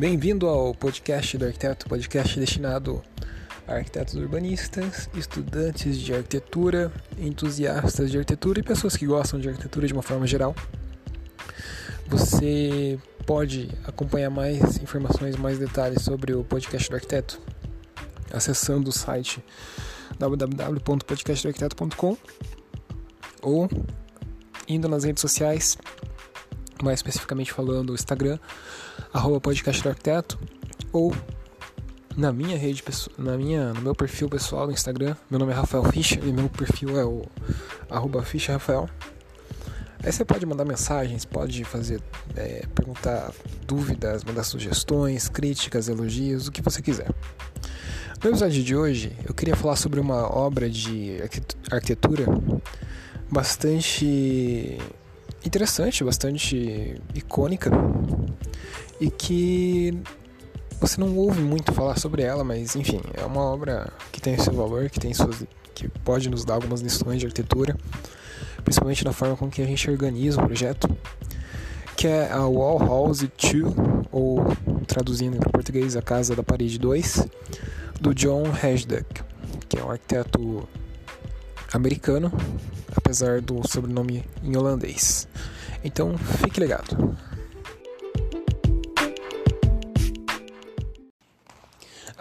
Bem-vindo ao podcast do arquiteto, podcast destinado a arquitetos urbanistas, estudantes de arquitetura, entusiastas de arquitetura e pessoas que gostam de arquitetura de uma forma geral. Você pode acompanhar mais informações, mais detalhes sobre o podcast do arquiteto acessando o site www.podcastdoarquiteto.com ou indo nas redes sociais, mais especificamente falando o Instagram, arroba podcast arquiteto, ou na minha rede, na minha, no meu perfil pessoal no Instagram, meu nome é Rafael Fischer e meu perfil é o arroba Fischer Rafael. Aí você pode mandar mensagens, pode fazer, é, perguntar dúvidas, mandar sugestões, críticas, elogios, o que você quiser. No episódio de hoje, eu queria falar sobre uma obra de arquitetura bastante interessante, bastante icônica e que você não ouve muito falar sobre ela, mas enfim, é uma obra que tem seu valor, que tem suas que pode nos dar algumas lições de arquitetura, principalmente na forma com que a gente organiza o projeto, que é a Wall House 2, ou traduzindo para português, a Casa da Parede 2, do John Hesdek, que é um arquiteto americano, apesar do sobrenome em holandês. Então, fique ligado.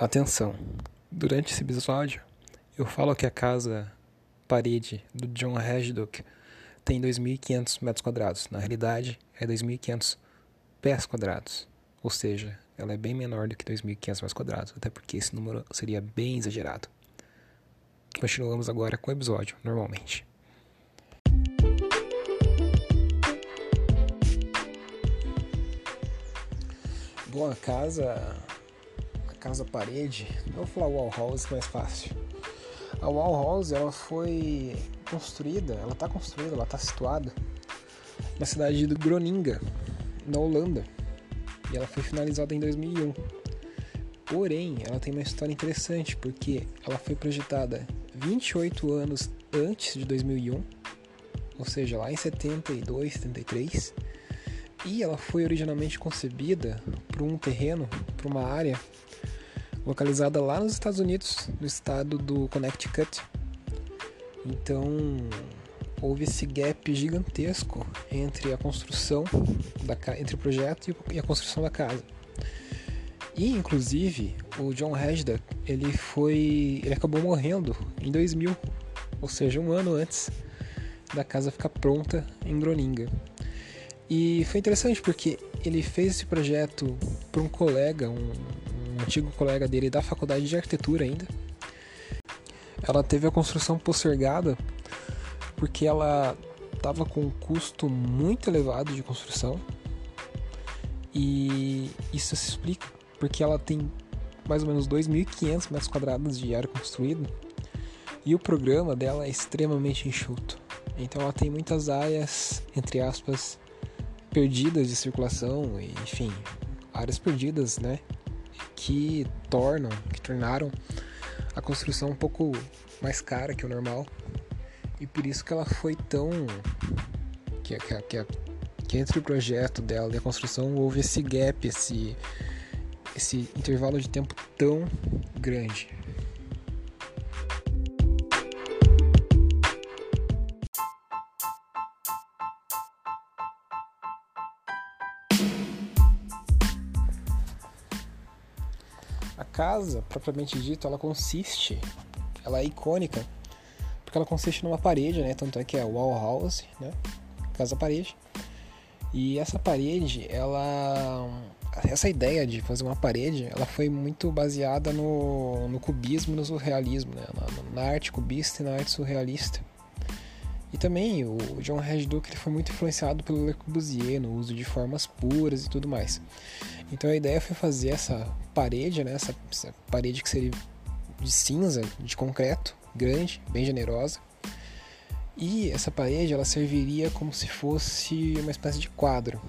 Atenção! Durante esse episódio, eu falo que a casa parede do John Hesdok tem 2.500 metros quadrados. Na realidade, é 2.500 pés quadrados. Ou seja, ela é bem menor do que 2.500 metros quadrados, até porque esse número seria bem exagerado. Continuamos agora com o episódio, normalmente. Bom, a casa, casa parede, não vou falar wall house mais fácil. A wall house ela foi construída, ela está construída, ela está situada na cidade de Groninga, na Holanda e ela foi finalizada em 2001. Porém, ela tem uma história interessante porque ela foi projetada 28 anos antes de 2001, ou seja, lá em 72, 73, e ela foi originalmente concebida para um terreno, para uma área localizada lá nos Estados Unidos, no estado do Connecticut. Então, houve esse gap gigantesco entre a construção da entre o projeto e a construção da casa. E inclusive o John Hesda ele foi ele acabou morrendo em 2000, ou seja, um ano antes da casa ficar pronta em Groninga. E foi interessante porque ele fez esse projeto para um colega, um, um antigo colega dele da faculdade de arquitetura ainda. Ela teve a construção postergada porque ela estava com um custo muito elevado de construção e isso se explica porque ela tem mais ou menos 2.500 metros quadrados de área construída e o programa dela é extremamente enxuto. Então ela tem muitas áreas, entre aspas, perdidas de circulação, enfim, áreas perdidas, né, que tornam, que tornaram a construção um pouco mais cara que o normal e por isso que ela foi tão. Que, que, que, que entre o projeto dela e a construção houve esse gap, esse, esse intervalo de tempo tão grande. Casa, propriamente dito, ela consiste, ela é icônica porque ela consiste numa parede, né? Tanto é que é wall house, né? Casa parede. E essa parede, ela essa ideia de fazer uma parede, ela foi muito baseada no, no cubismo no surrealismo, né? na, na, arte cubista e na arte surrealista. E também o John Hedduck ele foi muito influenciado pelo Le Corbusier no uso de formas puras e tudo mais. Então a ideia foi fazer essa parede, né? essa, essa parede que seria de cinza, de concreto, grande, bem generosa. E essa parede ela serviria como se fosse uma espécie de quadro.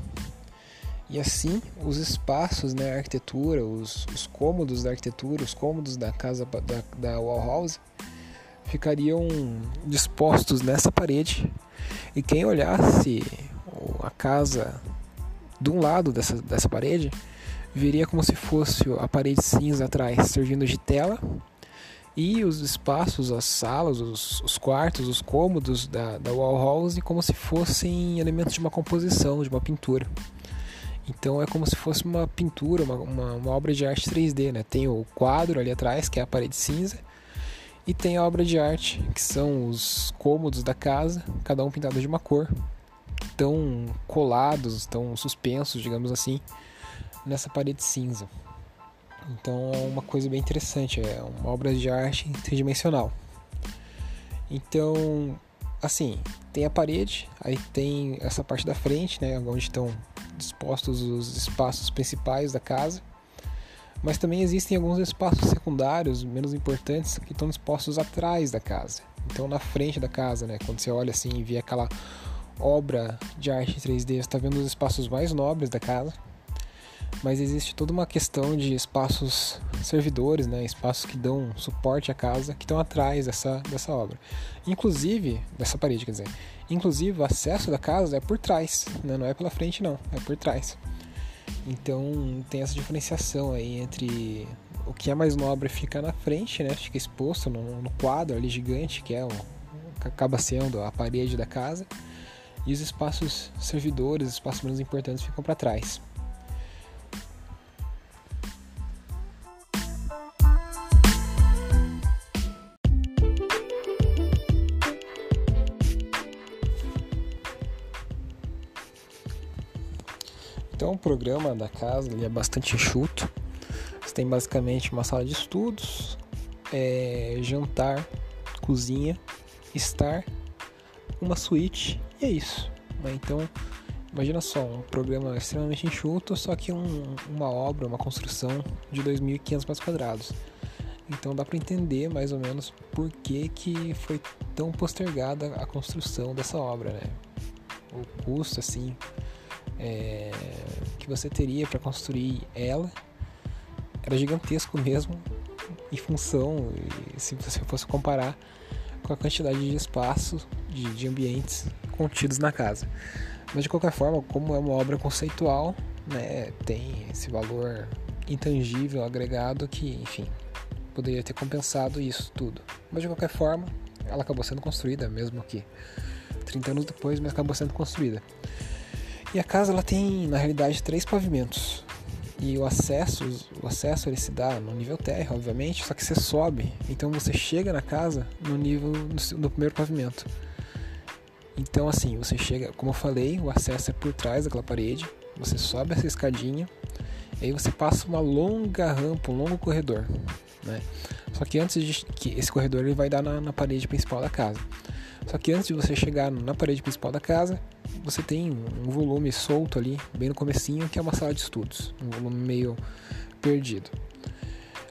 E assim, os espaços, né, a arquitetura, os, os cômodos da arquitetura, os cômodos da casa da, da wall house ficariam dispostos nessa parede. E quem olhasse a casa De um lado dessa, dessa parede, viria como se fosse a parede cinza atrás, servindo de tela, e os espaços, as salas, os, os quartos, os cômodos da, da wall house como se fossem elementos de uma composição, de uma pintura. Então é como se fosse uma pintura, uma, uma, uma, obra de arte 3D, né? Tem o quadro ali atrás, que é a parede cinza, e tem a obra de arte, que são os cômodos da casa, cada um pintado de uma cor, tão colados, estão suspensos, digamos assim, nessa parede cinza. Então é uma coisa bem interessante, é uma obra de arte tridimensional. Então, assim, tem a parede, aí tem essa parte da frente, né, onde estão dispostos os espaços principais da casa. Mas também existem alguns espaços secundários, menos importantes, que estão dispostos atrás da casa. Então, na frente da casa, né, quando você olha assim e vê aquela obra de arte 3D, você está vendo os espaços mais nobres da casa mas existe toda uma questão de espaços servidores, né, espaços que dão suporte à casa, que estão atrás dessa, dessa obra. Inclusive, dessa parede, quer dizer. Inclusive, o acesso da casa é por trás, né, não é pela frente, não, é por trás. Então, tem essa diferenciação aí entre o que é mais nobre fica na frente, né, fica exposto no, no quadro ali gigante, que é o, que acaba sendo a parede da casa, e os espaços servidores, os espaços menos importantes ficam para trás. Programa da casa ele é bastante enxuto. Você tem basicamente uma sala de estudos, é, jantar, cozinha, estar, uma suíte e é isso. Né? Então imagina só, um programa extremamente enxuto, só que um, uma obra, uma construção de 2.500 metros quadrados. Então dá para entender mais ou menos por que, que foi tão postergada a construção dessa obra, né? O custo assim é, que você teria para construir ela era gigantesco mesmo em função, se você fosse comparar com a quantidade de espaço, de, de ambientes contidos na casa. Mas de qualquer forma, como é uma obra conceitual, né, tem esse valor intangível agregado que, enfim, poderia ter compensado isso tudo. Mas de qualquer forma, ela acabou sendo construída, mesmo que 30 anos depois, mas acabou sendo construída. E a casa ela tem, na realidade, três pavimentos. E o acesso, o acesso ele se dá no nível terra, obviamente, só que você sobe, então você chega na casa no nível no primeiro pavimento. Então assim, você chega, como eu falei, o acesso é por trás daquela parede, você sobe essa escadinha, e aí você passa uma longa rampa, um longo corredor, né? Só que antes de que esse corredor ele vai dar na, na parede principal da casa. Só que antes de você chegar na parede principal da casa, você tem um volume solto ali, bem no comecinho, que é uma sala de estudos, um volume meio perdido.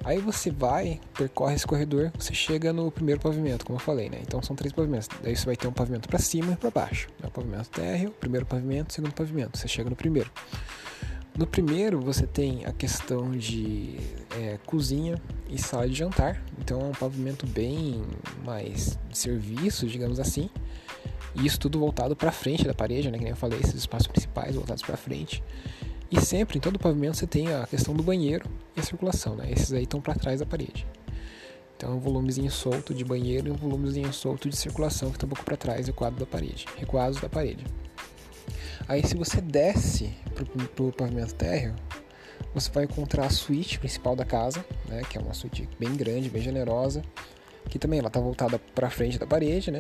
Aí você vai, percorre esse corredor, você chega no primeiro pavimento, como eu falei, né? Então são três pavimentos. Daí você vai ter um pavimento para cima e para baixo. É o pavimento térreo, primeiro pavimento, segundo pavimento. Você chega no primeiro. No primeiro você tem a questão de é, cozinha e sala de jantar. Então é um pavimento bem mais de serviço, digamos assim. E isso tudo voltado para frente da parede, né? Que nem eu falei, esses espaços principais voltados para frente. E sempre, em todo o pavimento, você tem a questão do banheiro e a circulação, né? Esses aí estão para trás da parede. Então, um volumezinho solto de banheiro e um volumezinho solto de circulação que está um pouco para trás do quadro da parede, recuados da parede. Aí, se você desce para o pavimento térreo, você vai encontrar a suíte principal da casa, né? Que é uma suíte bem grande, bem generosa que também ela está voltada para frente da parede, né?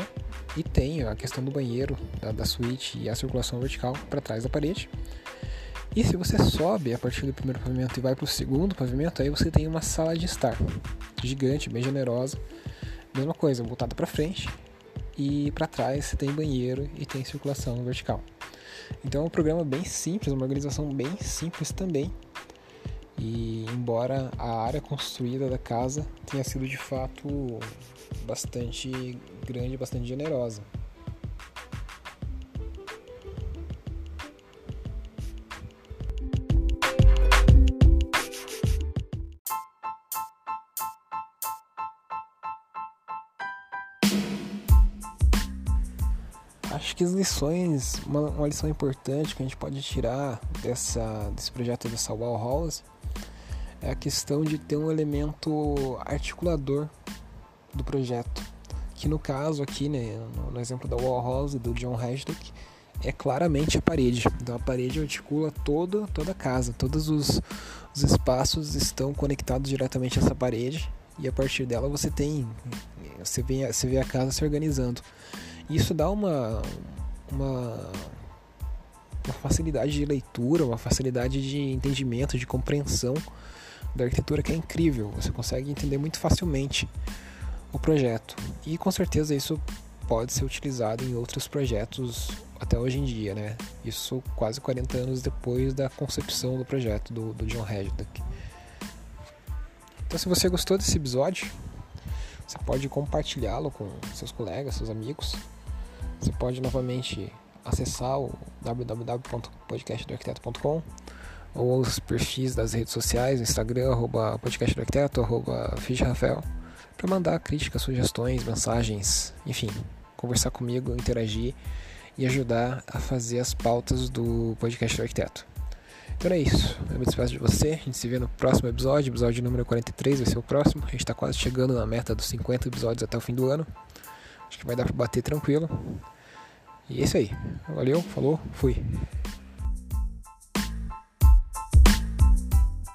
E tem a questão do banheiro, da, da suíte e a circulação vertical para trás da parede. E se você sobe a partir do primeiro pavimento e vai para o segundo pavimento, aí você tem uma sala de estar gigante, bem generosa. Mesma coisa, voltada para frente e para trás você tem banheiro e tem circulação vertical. Então é um programa bem simples, uma organização bem simples também, e embora a área construída da casa tenha sido de fato bastante grande, bastante generosa. Acho que as lições, uma, uma, lição importante que a gente pode tirar dessa, desse projeto dessa Wall House é a questão de ter um elemento articulador do projeto. Que no caso aqui, né, no, exemplo da Wall House do John Hasdock, é claramente a parede. Então a parede articula toda, toda a casa, todos os, os espaços estão conectados diretamente a essa parede e a partir dela você tem você vê, você vê a casa se organizando. Isso dá uma uma facilidade de leitura, uma facilidade de entendimento, de compreensão da arquitetura que é incrível. Você consegue entender muito facilmente o projeto. E com certeza isso pode ser utilizado em outros projetos até hoje em dia, né? Isso quase 40 anos depois da concepção do projeto do, do John Hedgecock. Então, se você gostou desse episódio, você pode compartilhá-lo com seus colegas, seus amigos. Você pode novamente acessar o www.podcastdoarquiteto.com ou os perfis das redes sociais, Instagram, arroba podcast do arquiteto, arroba Rafael, para mandar críticas, sugestões, mensagens, enfim, conversar comigo, interagir e ajudar a fazer as pautas do podcast do arquiteto. Então é isso. Eu me despeço de você. A gente se vê no próximo episódio. Episódio número 43 vai ser o próximo. A gente está quase chegando na meta dos 50 episódios até o fim do ano. Acho que vai dar para bater tranquilo. E é isso aí. Valeu, falou, fui.